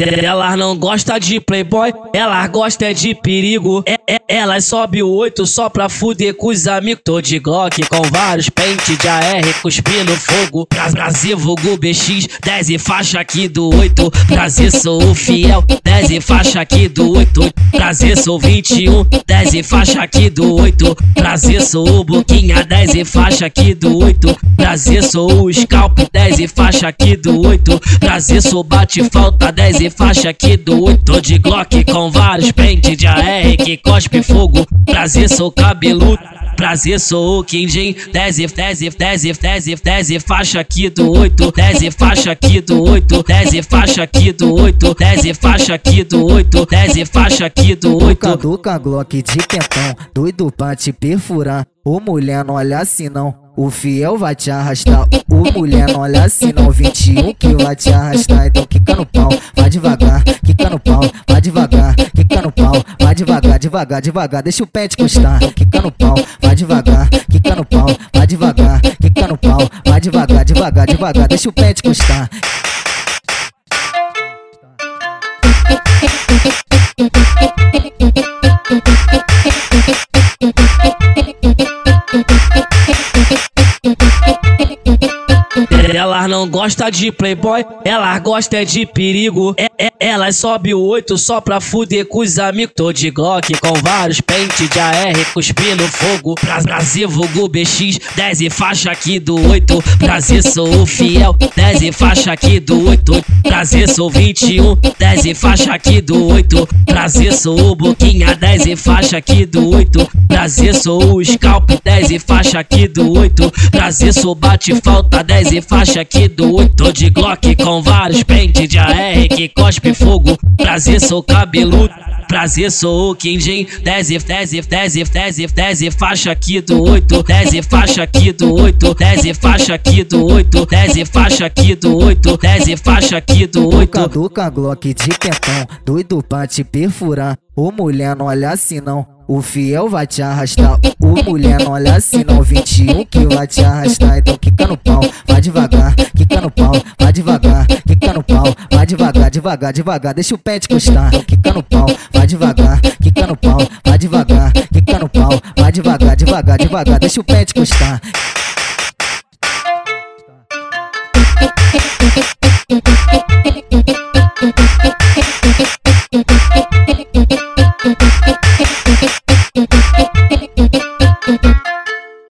Elas não gostam de playboy, elas gostam de perigo. É, é, elas sobe o 8 só pra fuder com os amigos. Tô de Glock com vários pentes de AR cuspindo fogo. Brasil, vulgo BX, 10 e faixa aqui do 8. Brasil, sou o fiel, 10 e faixa aqui do 8. Brasil, sou 21, 10 e faixa aqui do 8. Brasil, sou o Boquinha, 10 e faixa aqui do 8. Brasil, sou o Scalp, 10 e faixa aqui do 8. Brasil, sou bate falta, 10 e faixa aqui do 8 Tô de Glock com vários pentes de AR que cospe fogo. Prazer, sou cabeludo. Prazer, sou o Kinjin 10 e 10 e 10 e 10 e 10 e faixa aqui do 8 10 e faixa aqui do 8 10 e faixa aqui do 8 10 e faixa aqui do 8 10 e faixa aqui do 8 Duca Glock de quentão. Doido pra te perfurar. Ô mulher não olha assim não. O fiel vai te arrastar, o mulher não olha assim não. 21 que vai te arrastar, então quica no pau, pau, vai devagar, quica no pau, vai devagar, devagar, devagar, deixa o pé te custar, quica no pau, vai devagar, quica no pau, vai devagar, quica no pau, vai devagar, devagar, devagar, deixa o pé te custar. Elas não gostam de playboy, elas gostam de perigo. É, é, elas sobe o 8 só pra fuder com os amigos. Tô de Glock com vários pentes de AR cuspindo fogo. Brasil, vulgo BX, 10 e faixa aqui do 8. Brasil, sou o fiel, 10 e faixa aqui do 8. Brasil, sou 21, 10 e faixa aqui do 8. Brasil, sou o Boquinha, 10 e faixa aqui do 8. Brasil, sou o Scalp, 10 e faixa aqui do 8. Brasil, sou bate falta, 10 e faixa aqui do 8 Tô de Glock com vários pentes de AR que cospe fogo. Prazer, sou cabeludo. Prazer, sou o Kinjin 10 e 10 e 10 e 10 e 10 e faixa aqui do 8 10 e faixa aqui do 8 10 e faixa aqui do 8 10 e faixa aqui do 8 10 e faixa aqui do 8 Duca Glock de quentão Doido pra te perfurar. Ô mulher não olha assim não. O fiel vai te arrastar, o mulher não olha assim não. 21 que vai te arrastar, então quica no pau, vai devagar, devagar, devagar, devagar, deixa o pé te custar, quica no pau, vai devagar, quica no pau, vai devagar, quica no pau, vai devagar, devagar, devagar, deixa o pé te custar.